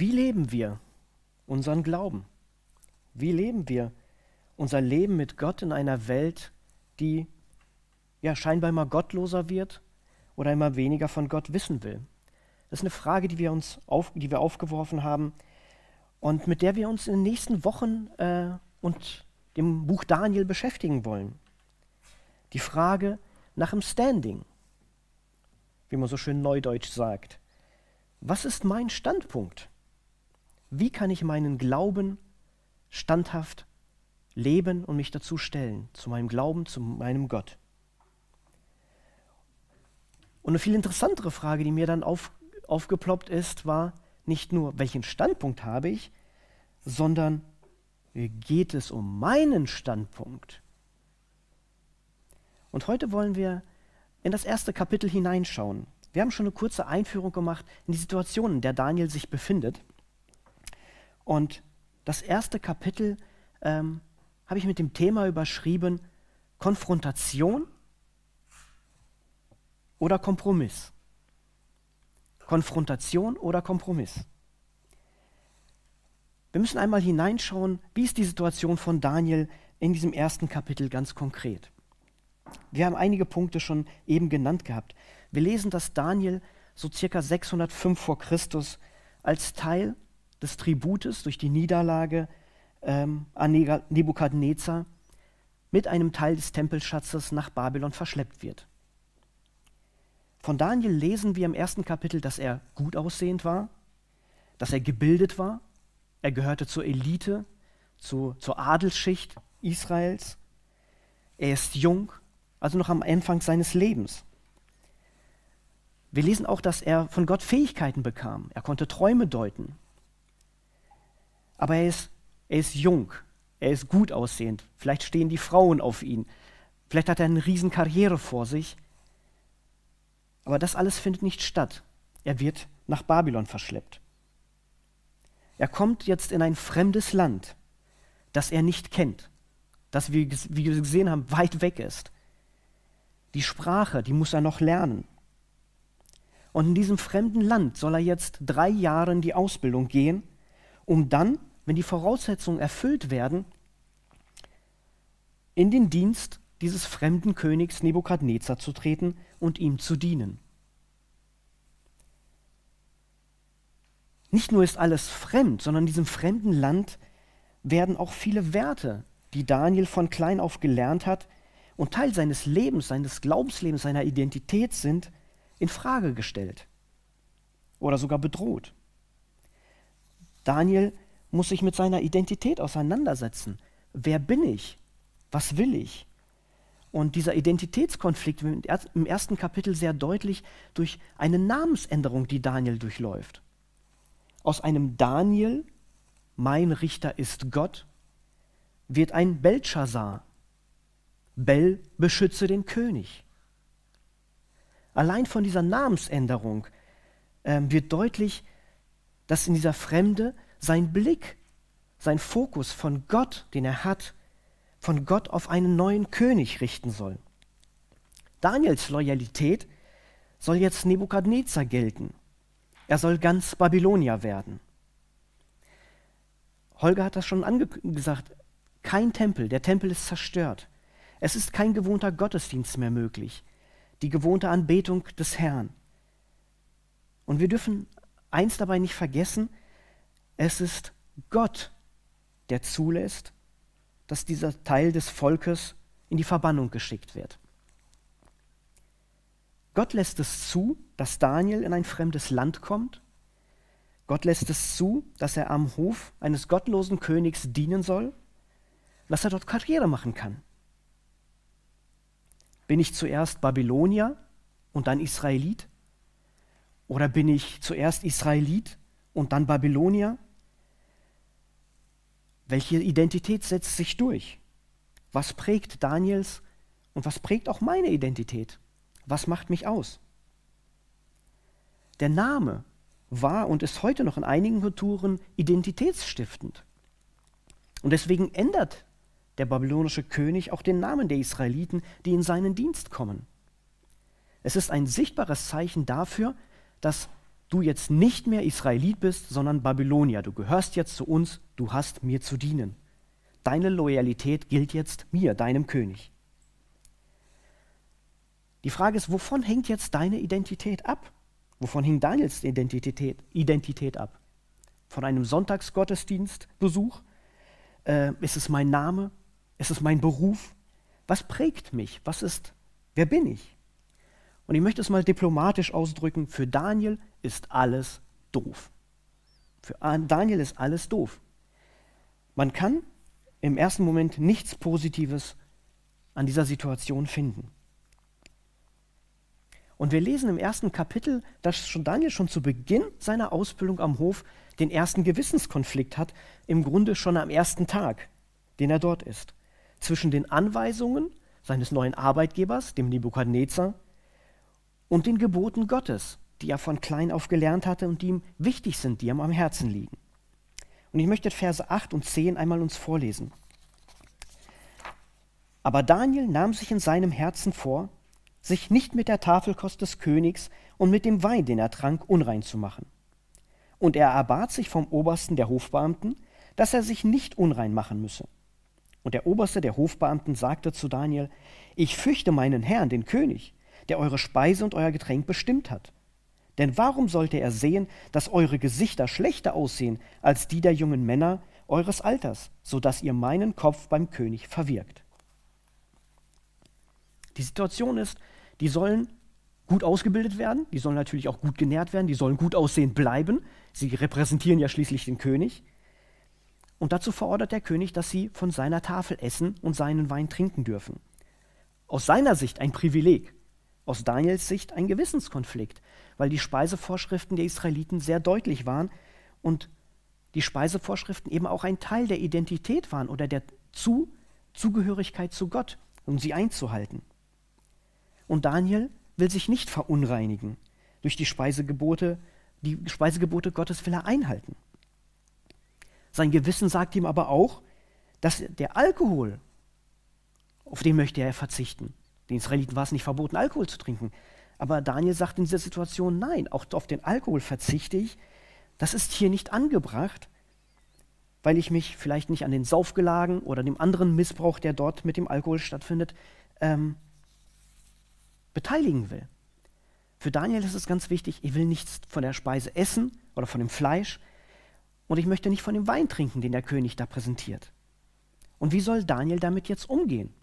Wie leben wir unseren Glauben? Wie leben wir unser Leben mit Gott in einer Welt, die ja scheinbar immer gottloser wird oder immer weniger von Gott wissen will? Das ist eine Frage, die wir uns auf, die wir aufgeworfen haben und mit der wir uns in den nächsten Wochen äh, und dem Buch Daniel beschäftigen wollen. Die Frage nach dem Standing, wie man so schön neudeutsch sagt. Was ist mein Standpunkt? Wie kann ich meinen Glauben standhaft leben und mich dazu stellen, zu meinem Glauben, zu meinem Gott? Und eine viel interessantere Frage, die mir dann auf, aufgeploppt ist, war nicht nur, welchen Standpunkt habe ich, sondern geht es um meinen Standpunkt. Und heute wollen wir in das erste Kapitel hineinschauen. Wir haben schon eine kurze Einführung gemacht in die Situation, in der Daniel sich befindet. Und das erste Kapitel ähm, habe ich mit dem Thema überschrieben, Konfrontation oder Kompromiss. Konfrontation oder Kompromiss. Wir müssen einmal hineinschauen, wie ist die Situation von Daniel in diesem ersten Kapitel ganz konkret. Wir haben einige Punkte schon eben genannt gehabt. Wir lesen, dass Daniel so circa 605 vor Christus als Teil des Tributes durch die Niederlage ähm, an Nebukadnezar mit einem Teil des Tempelschatzes nach Babylon verschleppt wird. Von Daniel lesen wir im ersten Kapitel, dass er gut aussehend war, dass er gebildet war, er gehörte zur Elite, zu, zur Adelsschicht Israels. Er ist jung, also noch am Anfang seines Lebens. Wir lesen auch, dass er von Gott Fähigkeiten bekam. Er konnte Träume deuten. Aber er ist, er ist jung, er ist gut aussehend. Vielleicht stehen die Frauen auf ihn. Vielleicht hat er eine Riesenkarriere vor sich. Aber das alles findet nicht statt. Er wird nach Babylon verschleppt. Er kommt jetzt in ein fremdes Land, das er nicht kennt, das, wie wir gesehen haben, weit weg ist. Die Sprache, die muss er noch lernen. Und in diesem fremden Land soll er jetzt drei Jahre in die Ausbildung gehen, um dann, wenn die Voraussetzungen erfüllt werden, in den Dienst dieses fremden Königs Nebukadnezar zu treten und ihm zu dienen. Nicht nur ist alles fremd, sondern in diesem fremden Land werden auch viele Werte, die Daniel von klein auf gelernt hat und Teil seines Lebens, seines Glaubenslebens, seiner Identität sind, in Frage gestellt oder sogar bedroht. Daniel muss sich mit seiner Identität auseinandersetzen. Wer bin ich? Was will ich? Und dieser Identitätskonflikt wird im ersten Kapitel sehr deutlich durch eine Namensänderung, die Daniel durchläuft aus einem Daniel, mein Richter ist Gott, wird ein Belshazzar. Bel beschütze den König. Allein von dieser Namensänderung äh, wird deutlich, dass in dieser Fremde sein Blick, sein Fokus von Gott, den er hat, von Gott auf einen neuen König richten soll. Daniels Loyalität soll jetzt Nebukadnezar gelten. Er soll ganz Babylonier werden. Holger hat das schon gesagt. Kein Tempel, der Tempel ist zerstört. Es ist kein gewohnter Gottesdienst mehr möglich, die gewohnte Anbetung des Herrn. Und wir dürfen eins dabei nicht vergessen, es ist Gott, der zulässt, dass dieser Teil des Volkes in die Verbannung geschickt wird. Gott lässt es zu, dass Daniel in ein fremdes Land kommt. Gott lässt es zu, dass er am Hof eines gottlosen Königs dienen soll, dass er dort Karriere machen kann. Bin ich zuerst Babylonier und dann Israelit? Oder bin ich zuerst Israelit und dann Babylonier? Welche Identität setzt sich durch? Was prägt Daniels und was prägt auch meine Identität? Was macht mich aus? Der Name war und ist heute noch in einigen Kulturen identitätsstiftend. Und deswegen ändert der babylonische König auch den Namen der Israeliten, die in seinen Dienst kommen. Es ist ein sichtbares Zeichen dafür, dass du jetzt nicht mehr Israelit bist, sondern Babylonier. Du gehörst jetzt zu uns, du hast mir zu dienen. Deine Loyalität gilt jetzt mir, deinem König. Die Frage ist, wovon hängt jetzt deine Identität ab? Wovon hing Daniels Identität, Identität ab? Von einem Sonntagsgottesdienstbesuch? Äh, ist es mein Name? Ist es mein Beruf? Was prägt mich? Was ist, wer bin ich? Und ich möchte es mal diplomatisch ausdrücken, für Daniel ist alles doof. Für Daniel ist alles doof. Man kann im ersten Moment nichts Positives an dieser Situation finden. Und wir lesen im ersten Kapitel, dass schon Daniel schon zu Beginn seiner Ausbildung am Hof den ersten Gewissenskonflikt hat, im Grunde schon am ersten Tag, den er dort ist, zwischen den Anweisungen seines neuen Arbeitgebers, dem Nebukadnezar, und den Geboten Gottes, die er von klein auf gelernt hatte und die ihm wichtig sind, die ihm am Herzen liegen. Und ich möchte Verse 8 und 10 einmal uns vorlesen. Aber Daniel nahm sich in seinem Herzen vor, sich nicht mit der Tafelkost des Königs und mit dem Wein, den er trank, unrein zu machen. Und er erbat sich vom Obersten der Hofbeamten, dass er sich nicht unrein machen müsse. Und der Oberste der Hofbeamten sagte zu Daniel, ich fürchte meinen Herrn, den König, der eure Speise und euer Getränk bestimmt hat. Denn warum sollte er sehen, dass eure Gesichter schlechter aussehen als die der jungen Männer eures Alters, so dass ihr meinen Kopf beim König verwirkt? Die Situation ist, die sollen gut ausgebildet werden, die sollen natürlich auch gut genährt werden, die sollen gut aussehen bleiben. Sie repräsentieren ja schließlich den König. Und dazu verordert der König, dass sie von seiner Tafel essen und seinen Wein trinken dürfen. Aus seiner Sicht ein Privileg, aus Daniels Sicht ein Gewissenskonflikt, weil die Speisevorschriften der Israeliten sehr deutlich waren und die Speisevorschriften eben auch ein Teil der Identität waren oder der zu Zugehörigkeit zu Gott, um sie einzuhalten. Und Daniel will sich nicht verunreinigen durch die Speisegebote. Die Speisegebote Gottes will er einhalten. Sein Gewissen sagt ihm aber auch, dass der Alkohol, auf den möchte er verzichten. Den Israeliten war es nicht verboten, Alkohol zu trinken. Aber Daniel sagt in dieser Situation, nein, auch auf den Alkohol verzichte ich. Das ist hier nicht angebracht, weil ich mich vielleicht nicht an den Saufgelagen oder dem anderen Missbrauch, der dort mit dem Alkohol stattfindet, ähm, beteiligen will. Für Daniel ist es ganz wichtig, ich will nichts von der Speise essen oder von dem Fleisch und ich möchte nicht von dem Wein trinken, den der König da präsentiert. Und wie soll Daniel damit jetzt umgehen?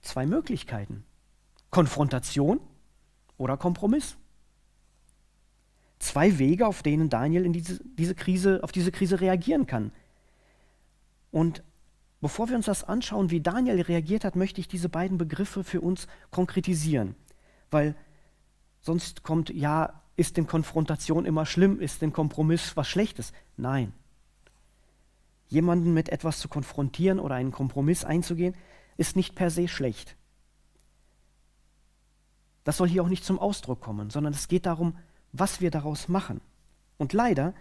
Zwei Möglichkeiten. Konfrontation oder Kompromiss. Zwei Wege, auf denen Daniel in diese, diese Krise, auf diese Krise reagieren kann. Und Bevor wir uns das anschauen, wie Daniel reagiert hat, möchte ich diese beiden Begriffe für uns konkretisieren. Weil sonst kommt, ja, ist denn Konfrontation immer schlimm? Ist denn Kompromiss was Schlechtes? Nein. Jemanden mit etwas zu konfrontieren oder einen Kompromiss einzugehen, ist nicht per se schlecht. Das soll hier auch nicht zum Ausdruck kommen, sondern es geht darum, was wir daraus machen. Und leider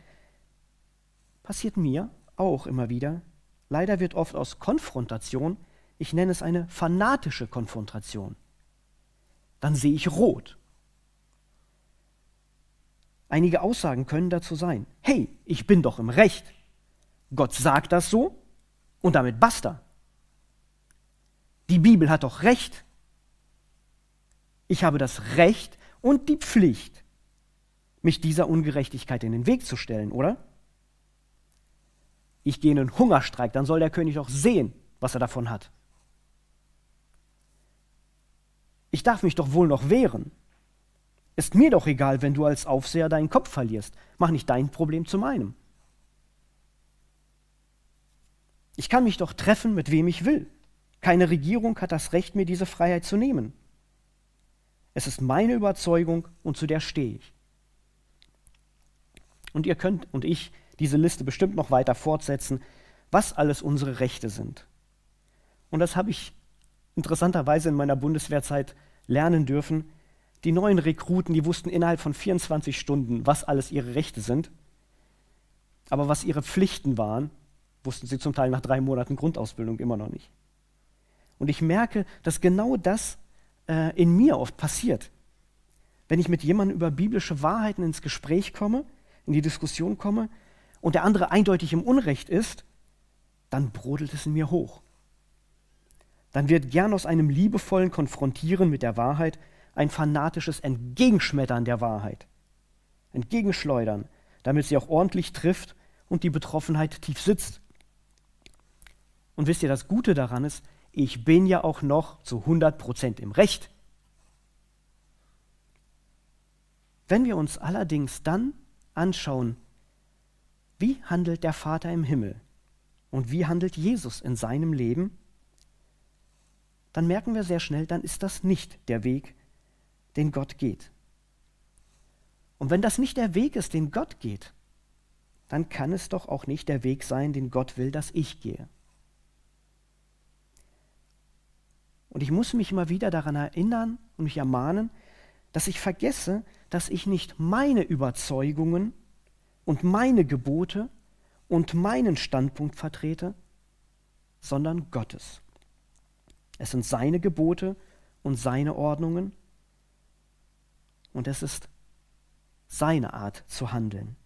passiert mir auch immer wieder, Leider wird oft aus Konfrontation, ich nenne es eine fanatische Konfrontation. Dann sehe ich rot. Einige Aussagen können dazu sein, hey, ich bin doch im Recht. Gott sagt das so und damit basta. Die Bibel hat doch Recht. Ich habe das Recht und die Pflicht, mich dieser Ungerechtigkeit in den Weg zu stellen, oder? ich gehe in einen Hungerstreik, dann soll der König auch sehen, was er davon hat. Ich darf mich doch wohl noch wehren. Ist mir doch egal, wenn du als Aufseher deinen Kopf verlierst. Mach nicht dein Problem zu meinem. Ich kann mich doch treffen, mit wem ich will. Keine Regierung hat das Recht, mir diese Freiheit zu nehmen. Es ist meine Überzeugung und zu der stehe ich. Und ihr könnt und ich diese Liste bestimmt noch weiter fortsetzen, was alles unsere Rechte sind. Und das habe ich interessanterweise in meiner Bundeswehrzeit lernen dürfen. Die neuen Rekruten, die wussten innerhalb von 24 Stunden, was alles ihre Rechte sind. Aber was ihre Pflichten waren, wussten sie zum Teil nach drei Monaten Grundausbildung immer noch nicht. Und ich merke, dass genau das äh, in mir oft passiert. wenn ich mit jemandem über biblische Wahrheiten ins Gespräch komme, in die Diskussion komme und der andere eindeutig im Unrecht ist, dann brodelt es in mir hoch. Dann wird gern aus einem liebevollen Konfrontieren mit der Wahrheit ein fanatisches Entgegenschmettern der Wahrheit. Entgegenschleudern, damit sie auch ordentlich trifft und die Betroffenheit tief sitzt. Und wisst ihr, das Gute daran ist, ich bin ja auch noch zu 100 Prozent im Recht. Wenn wir uns allerdings dann anschauen, wie handelt der Vater im Himmel und wie handelt Jesus in seinem Leben, dann merken wir sehr schnell, dann ist das nicht der Weg, den Gott geht. Und wenn das nicht der Weg ist, den Gott geht, dann kann es doch auch nicht der Weg sein, den Gott will, dass ich gehe. Und ich muss mich immer wieder daran erinnern und mich ermahnen, dass ich vergesse, dass ich nicht meine Überzeugungen und meine Gebote und meinen Standpunkt vertrete, sondern Gottes. Es sind seine Gebote und seine Ordnungen und es ist seine Art zu handeln.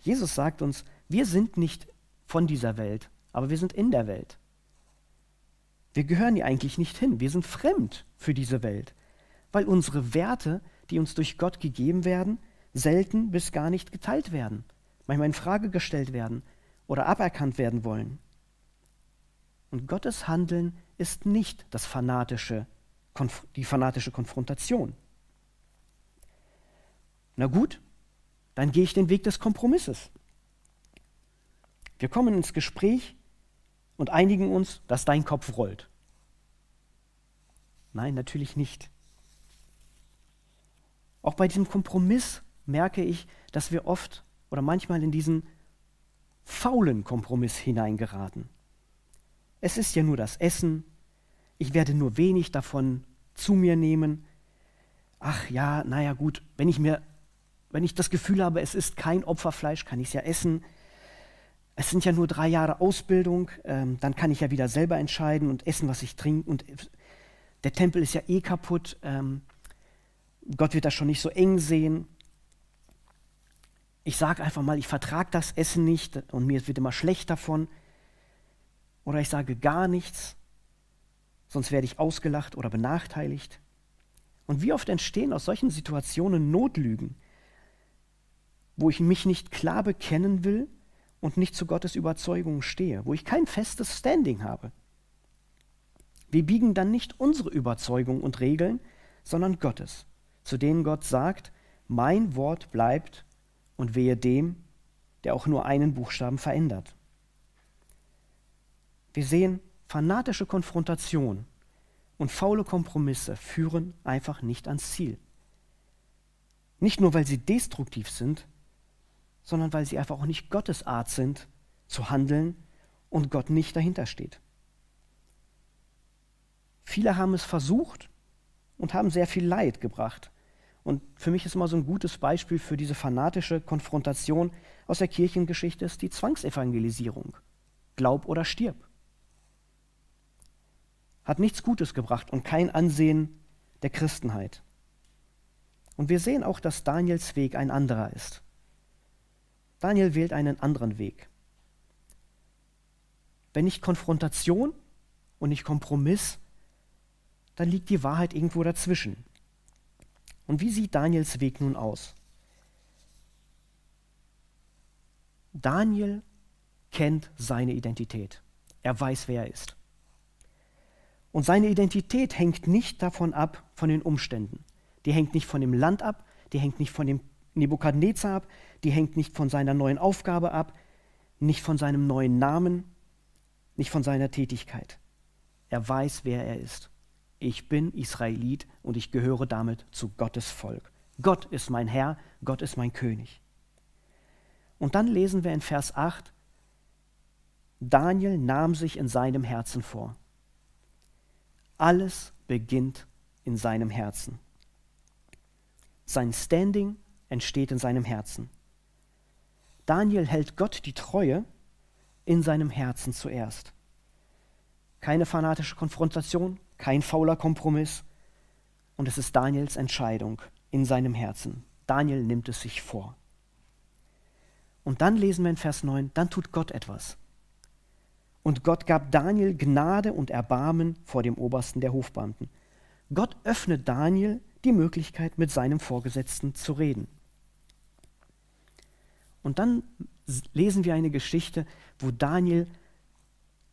Jesus sagt uns, wir sind nicht von dieser Welt, aber wir sind in der Welt. Wir gehören hier eigentlich nicht hin. Wir sind fremd für diese Welt, weil unsere Werte, die uns durch Gott gegeben werden, selten bis gar nicht geteilt werden, manchmal in Frage gestellt werden oder aberkannt werden wollen. Und Gottes Handeln ist nicht das fanatische, die fanatische Konfrontation. Na gut, dann gehe ich den Weg des Kompromisses. Wir kommen ins Gespräch und einigen uns, dass dein Kopf rollt. Nein, natürlich nicht. Auch bei diesem Kompromiss merke ich, dass wir oft oder manchmal in diesen faulen Kompromiss hineingeraten. Es ist ja nur das Essen, ich werde nur wenig davon zu mir nehmen. Ach ja, naja gut, wenn ich mir, wenn ich das Gefühl habe, es ist kein Opferfleisch, kann ich es ja essen es sind ja nur drei Jahre Ausbildung, ähm, dann kann ich ja wieder selber entscheiden und essen, was ich trinke. Und der Tempel ist ja eh kaputt. Ähm, Gott wird das schon nicht so eng sehen. Ich sage einfach mal, ich vertrage das Essen nicht und mir wird immer schlecht davon. Oder ich sage gar nichts, sonst werde ich ausgelacht oder benachteiligt. Und wie oft entstehen aus solchen Situationen Notlügen, wo ich mich nicht klar bekennen will und nicht zu Gottes Überzeugung stehe, wo ich kein festes Standing habe. Wir biegen dann nicht unsere Überzeugung und Regeln, sondern Gottes, zu denen Gott sagt, mein Wort bleibt und wehe dem, der auch nur einen Buchstaben verändert. Wir sehen, fanatische Konfrontation und faule Kompromisse führen einfach nicht ans Ziel. Nicht nur, weil sie destruktiv sind, sondern weil sie einfach auch nicht Gottes Art sind zu handeln und Gott nicht dahinter steht. Viele haben es versucht und haben sehr viel Leid gebracht. Und für mich ist immer so ein gutes Beispiel für diese fanatische Konfrontation aus der Kirchengeschichte ist die Zwangsevangelisierung. Glaub oder stirb. Hat nichts Gutes gebracht und kein Ansehen der Christenheit. Und wir sehen auch, dass Daniels Weg ein anderer ist. Daniel wählt einen anderen Weg. Wenn nicht Konfrontation und nicht Kompromiss, dann liegt die Wahrheit irgendwo dazwischen. Und wie sieht Daniels Weg nun aus? Daniel kennt seine Identität. Er weiß, wer er ist. Und seine Identität hängt nicht davon ab, von den Umständen. Die hängt nicht von dem Land ab, die hängt nicht von dem Nebukadnezar ab, die hängt nicht von seiner neuen Aufgabe ab, nicht von seinem neuen Namen, nicht von seiner Tätigkeit. Er weiß, wer er ist. Ich bin Israelit und ich gehöre damit zu Gottes Volk. Gott ist mein Herr, Gott ist mein König. Und dann lesen wir in Vers 8, Daniel nahm sich in seinem Herzen vor. Alles beginnt in seinem Herzen. Sein Standing entsteht in seinem Herzen. Daniel hält Gott die Treue in seinem Herzen zuerst. Keine fanatische Konfrontation, kein fauler Kompromiss. Und es ist Daniels Entscheidung. in seinem Herzen. Daniel nimmt es sich vor. Und dann lesen wir in Vers 9, dann tut Gott etwas. Und Gott gab Daniel Gnade und Erbarmen vor dem Obersten der Hofbeamten. Gott öffnet Daniel die Möglichkeit, mit seinem Vorgesetzten zu reden. Und dann lesen wir eine Geschichte, wo Daniel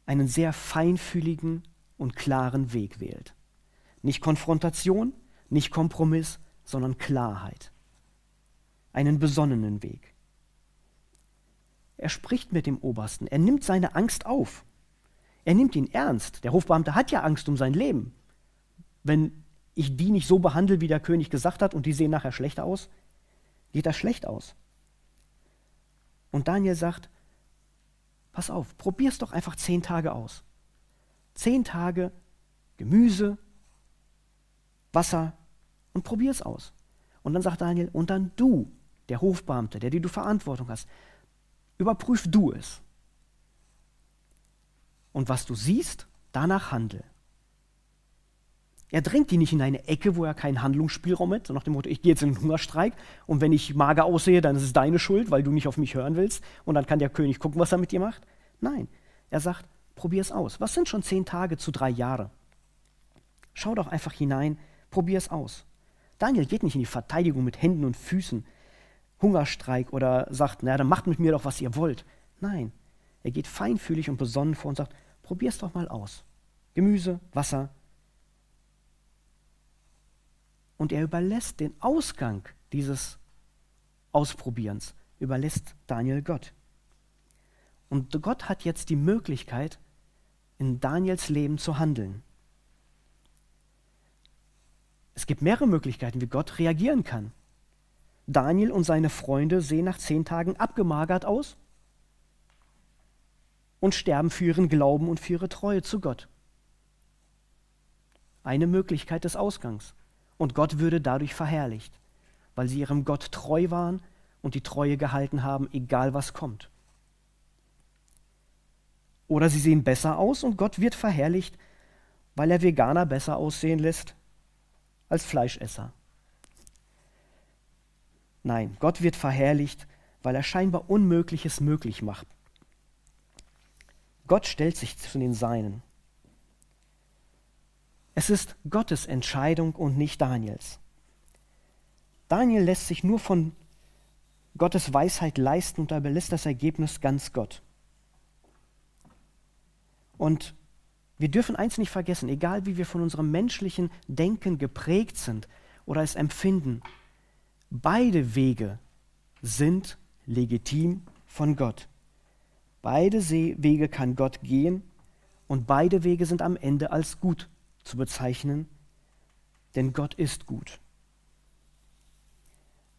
einen sehr feinfühligen und klaren Weg wählt. Nicht Konfrontation, nicht Kompromiss, sondern Klarheit. Einen besonnenen Weg. Er spricht mit dem Obersten, er nimmt seine Angst auf. Er nimmt ihn ernst. Der Hofbeamte hat ja Angst um sein Leben. Wenn ich die nicht so behandle, wie der König gesagt hat, und die sehen nachher schlecht aus, geht das schlecht aus. Und Daniel sagt, pass auf, probier's doch einfach zehn Tage aus. Zehn Tage Gemüse, Wasser und probier's aus. Und dann sagt Daniel, und dann du, der Hofbeamte, der dir du Verantwortung hast, überprüf du es. Und was du siehst, danach handel. Er drängt die nicht in eine Ecke, wo er keinen Handlungsspielraum hat, so nach dem Motto, ich gehe jetzt in den Hungerstreik und wenn ich mager aussehe, dann ist es deine Schuld, weil du nicht auf mich hören willst und dann kann der König gucken, was er mit dir macht. Nein, er sagt, probier es aus. Was sind schon zehn Tage zu drei Jahre? Schau doch einfach hinein, probier es aus. Daniel geht nicht in die Verteidigung mit Händen und Füßen, Hungerstreik oder sagt, na, dann macht mit mir doch, was ihr wollt. Nein, er geht feinfühlig und besonnen vor und sagt, probier es doch mal aus. Gemüse, Wasser, und er überlässt den Ausgang dieses Ausprobierens, überlässt Daniel Gott. Und Gott hat jetzt die Möglichkeit, in Daniels Leben zu handeln. Es gibt mehrere Möglichkeiten, wie Gott reagieren kann. Daniel und seine Freunde sehen nach zehn Tagen abgemagert aus und sterben für ihren Glauben und für ihre Treue zu Gott. Eine Möglichkeit des Ausgangs. Und Gott würde dadurch verherrlicht, weil sie ihrem Gott treu waren und die Treue gehalten haben, egal was kommt. Oder sie sehen besser aus und Gott wird verherrlicht, weil er Veganer besser aussehen lässt als Fleischesser. Nein, Gott wird verherrlicht, weil er scheinbar Unmögliches möglich macht. Gott stellt sich zu den Seinen. Es ist Gottes Entscheidung und nicht Daniels. Daniel lässt sich nur von Gottes Weisheit leisten und da überlässt das Ergebnis ganz Gott. Und wir dürfen eins nicht vergessen, egal wie wir von unserem menschlichen Denken geprägt sind oder es empfinden, beide Wege sind legitim von Gott. Beide Wege kann Gott gehen und beide Wege sind am Ende als gut zu bezeichnen, denn Gott ist gut.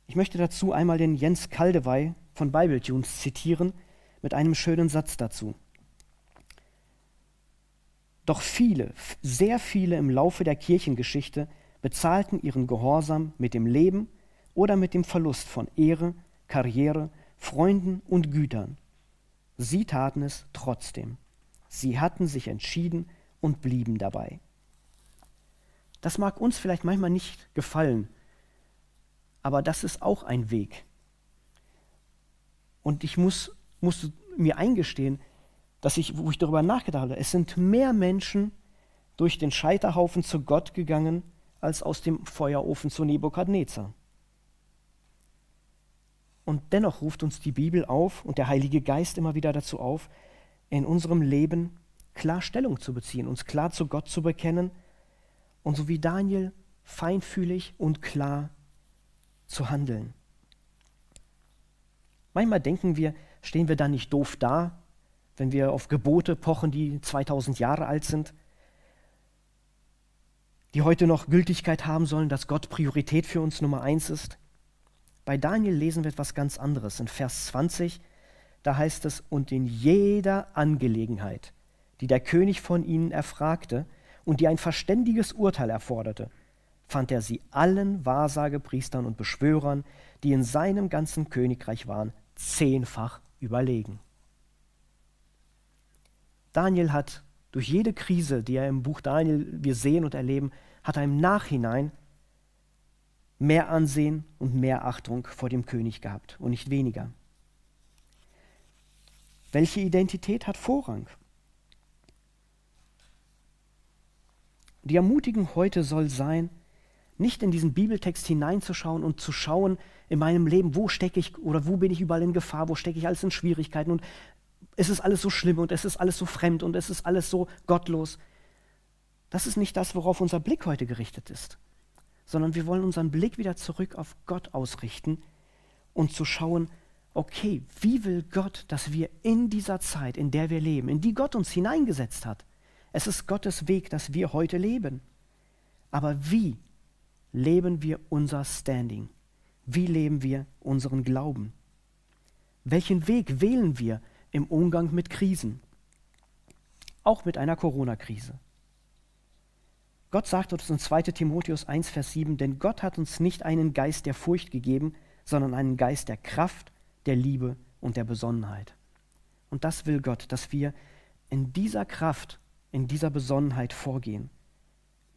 Ich möchte dazu einmal den Jens Kaldewey von Bibletunes zitieren mit einem schönen Satz dazu. Doch viele, sehr viele im Laufe der Kirchengeschichte bezahlten ihren Gehorsam mit dem Leben oder mit dem Verlust von Ehre, Karriere, Freunden und Gütern. Sie taten es trotzdem. Sie hatten sich entschieden und blieben dabei. Das mag uns vielleicht manchmal nicht gefallen, aber das ist auch ein Weg. Und ich muss, muss mir eingestehen, dass ich, wo ich darüber nachgedacht habe, es sind mehr Menschen durch den Scheiterhaufen zu Gott gegangen, als aus dem Feuerofen zu Nebukadnezar. Und dennoch ruft uns die Bibel auf und der Heilige Geist immer wieder dazu auf, in unserem Leben klar Stellung zu beziehen, uns klar zu Gott zu bekennen und so wie Daniel feinfühlig und klar zu handeln. Manchmal denken wir, stehen wir da nicht doof da, wenn wir auf Gebote pochen, die 2000 Jahre alt sind, die heute noch Gültigkeit haben sollen, dass Gott Priorität für uns Nummer eins ist. Bei Daniel lesen wir etwas ganz anderes. In Vers 20, da heißt es, und in jeder Angelegenheit, die der König von ihnen erfragte, und die ein verständiges Urteil erforderte, fand er sie allen Wahrsagepriestern und Beschwörern, die in seinem ganzen Königreich waren, zehnfach überlegen. Daniel hat durch jede Krise, die er im Buch Daniel wir sehen und erleben, hat er im Nachhinein mehr Ansehen und mehr Achtung vor dem König gehabt und nicht weniger. Welche Identität hat Vorrang? Die Ermutigung heute soll sein, nicht in diesen Bibeltext hineinzuschauen und zu schauen in meinem Leben, wo stecke ich oder wo bin ich überall in Gefahr, wo stecke ich alles in Schwierigkeiten und es ist alles so schlimm und es ist alles so fremd und es ist alles so gottlos. Das ist nicht das, worauf unser Blick heute gerichtet ist, sondern wir wollen unseren Blick wieder zurück auf Gott ausrichten und zu schauen, okay, wie will Gott, dass wir in dieser Zeit, in der wir leben, in die Gott uns hineingesetzt hat, es ist Gottes Weg, dass wir heute leben. Aber wie leben wir unser Standing? Wie leben wir unseren Glauben? Welchen Weg wählen wir im Umgang mit Krisen? Auch mit einer Corona-Krise. Gott sagt uns in 2 Timotheus 1, Vers 7, denn Gott hat uns nicht einen Geist der Furcht gegeben, sondern einen Geist der Kraft, der Liebe und der Besonnenheit. Und das will Gott, dass wir in dieser Kraft, in dieser Besonnenheit vorgehen,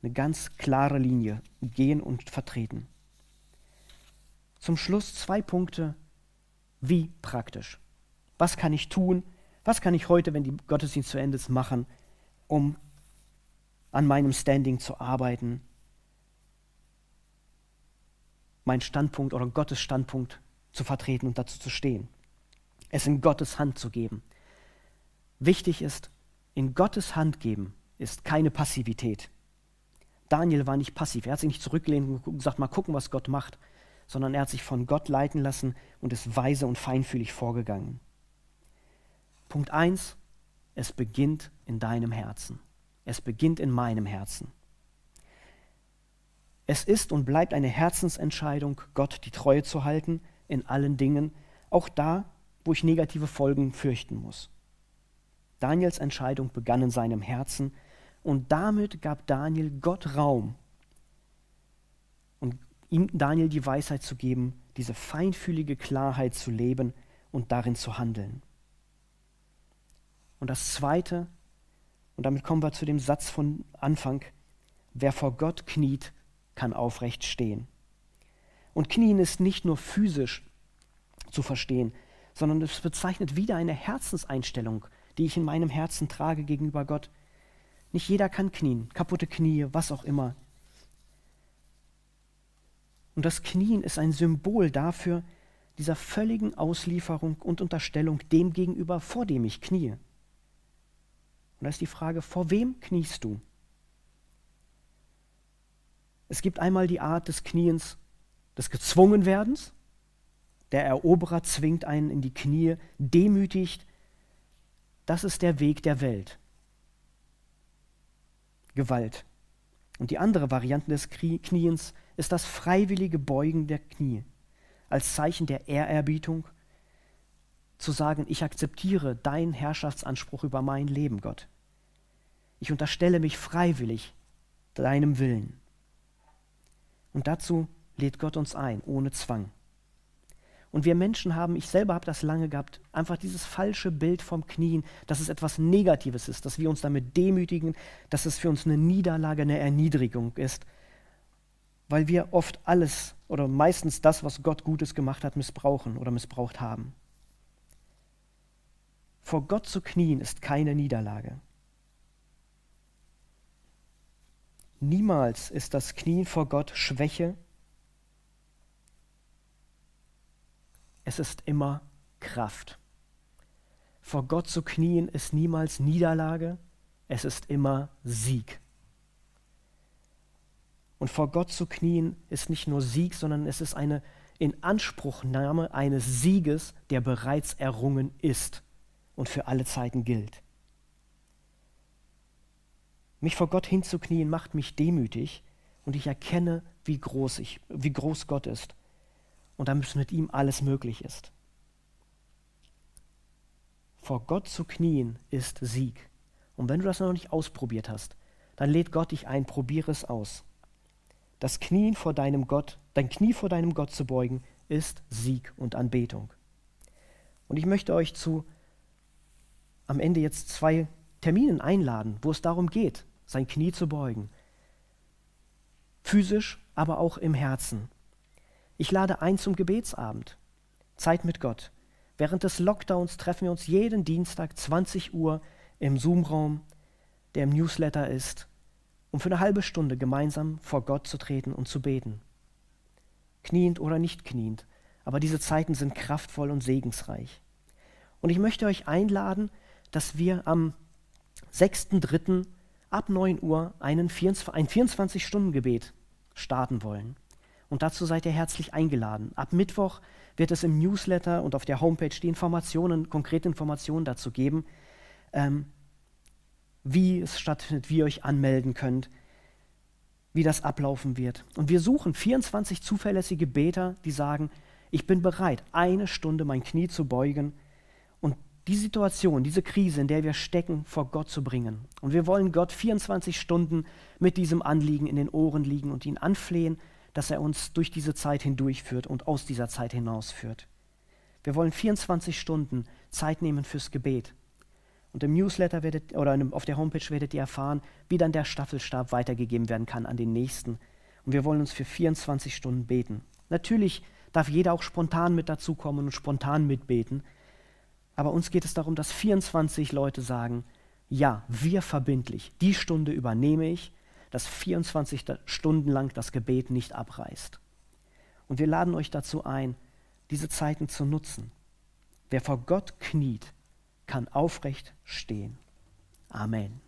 eine ganz klare Linie gehen und vertreten. Zum Schluss zwei Punkte, wie praktisch. Was kann ich tun? Was kann ich heute, wenn die Gottesdienst zu Ende ist, machen, um an meinem Standing zu arbeiten, meinen Standpunkt oder Gottes Standpunkt zu vertreten und dazu zu stehen. Es in Gottes Hand zu geben. Wichtig ist, in Gottes Hand geben ist keine Passivität. Daniel war nicht passiv. Er hat sich nicht zurückgelehnt und gesagt, mal gucken, was Gott macht, sondern er hat sich von Gott leiten lassen und ist weise und feinfühlig vorgegangen. Punkt 1, es beginnt in deinem Herzen. Es beginnt in meinem Herzen. Es ist und bleibt eine Herzensentscheidung, Gott die Treue zu halten in allen Dingen, auch da, wo ich negative Folgen fürchten muss. Daniels Entscheidung begann in seinem Herzen und damit gab Daniel Gott Raum und ihm Daniel die Weisheit zu geben, diese feinfühlige Klarheit zu leben und darin zu handeln. Und das Zweite, und damit kommen wir zu dem Satz von Anfang, wer vor Gott kniet, kann aufrecht stehen. Und Knien ist nicht nur physisch zu verstehen, sondern es bezeichnet wieder eine Herzenseinstellung, die ich in meinem Herzen trage gegenüber Gott. Nicht jeder kann knien, kaputte Knie, was auch immer. Und das Knien ist ein Symbol dafür, dieser völligen Auslieferung und Unterstellung dem gegenüber, vor dem ich kniee. Und da ist die Frage, vor wem kniest du? Es gibt einmal die Art des Kniens, des Gezwungenwerdens. Der Eroberer zwingt einen in die Knie, demütigt. Das ist der Weg der Welt. Gewalt. Und die andere Variante des Kniens ist das freiwillige Beugen der Knie, als Zeichen der Ehrerbietung, zu sagen, ich akzeptiere deinen Herrschaftsanspruch über mein Leben, Gott. Ich unterstelle mich freiwillig deinem Willen. Und dazu lädt Gott uns ein, ohne Zwang. Und wir Menschen haben, ich selber habe das lange gehabt, einfach dieses falsche Bild vom Knien, dass es etwas Negatives ist, dass wir uns damit demütigen, dass es für uns eine Niederlage, eine Erniedrigung ist, weil wir oft alles oder meistens das, was Gott Gutes gemacht hat, missbrauchen oder missbraucht haben. Vor Gott zu knien ist keine Niederlage. Niemals ist das Knien vor Gott Schwäche. Es ist immer Kraft. Vor Gott zu knien ist niemals Niederlage, es ist immer Sieg. Und vor Gott zu knien ist nicht nur Sieg, sondern es ist eine Inanspruchnahme eines Sieges, der bereits errungen ist und für alle Zeiten gilt. Mich vor Gott hinzuknien macht mich demütig und ich erkenne, wie groß, ich, wie groß Gott ist und damit mit ihm alles möglich ist. Vor Gott zu knien ist Sieg. Und wenn du das noch nicht ausprobiert hast, dann lädt Gott dich ein, probiere es aus. Das Knien vor deinem Gott, dein Knie vor deinem Gott zu beugen, ist Sieg und Anbetung. Und ich möchte euch zu am Ende jetzt zwei Terminen einladen, wo es darum geht, sein Knie zu beugen. Physisch, aber auch im Herzen. Ich lade ein zum Gebetsabend. Zeit mit Gott. Während des Lockdowns treffen wir uns jeden Dienstag 20 Uhr im Zoom-Raum, der im Newsletter ist, um für eine halbe Stunde gemeinsam vor Gott zu treten und zu beten. Kniend oder nicht kniend, aber diese Zeiten sind kraftvoll und segensreich. Und ich möchte euch einladen, dass wir am 6.3. ab 9 Uhr einen 24, ein 24-Stunden-Gebet starten wollen. Und dazu seid ihr herzlich eingeladen. Ab Mittwoch wird es im Newsletter und auf der Homepage die Informationen, konkrete Informationen dazu geben, ähm, wie es stattfindet, wie ihr euch anmelden könnt, wie das ablaufen wird. Und wir suchen 24 zuverlässige Beter, die sagen, ich bin bereit, eine Stunde mein Knie zu beugen und die Situation, diese Krise, in der wir stecken, vor Gott zu bringen. Und wir wollen Gott 24 Stunden mit diesem Anliegen in den Ohren liegen und ihn anflehen, dass er uns durch diese Zeit hindurchführt und aus dieser Zeit hinausführt. Wir wollen 24 Stunden Zeit nehmen fürs Gebet. Und im Newsletter werdet, oder auf der Homepage werdet ihr erfahren, wie dann der Staffelstab weitergegeben werden kann an den Nächsten. Und wir wollen uns für 24 Stunden beten. Natürlich darf jeder auch spontan mit dazukommen und spontan mitbeten. Aber uns geht es darum, dass 24 Leute sagen, ja, wir verbindlich, die Stunde übernehme ich, dass 24 Stunden lang das Gebet nicht abreißt. Und wir laden euch dazu ein, diese Zeiten zu nutzen. Wer vor Gott kniet, kann aufrecht stehen. Amen.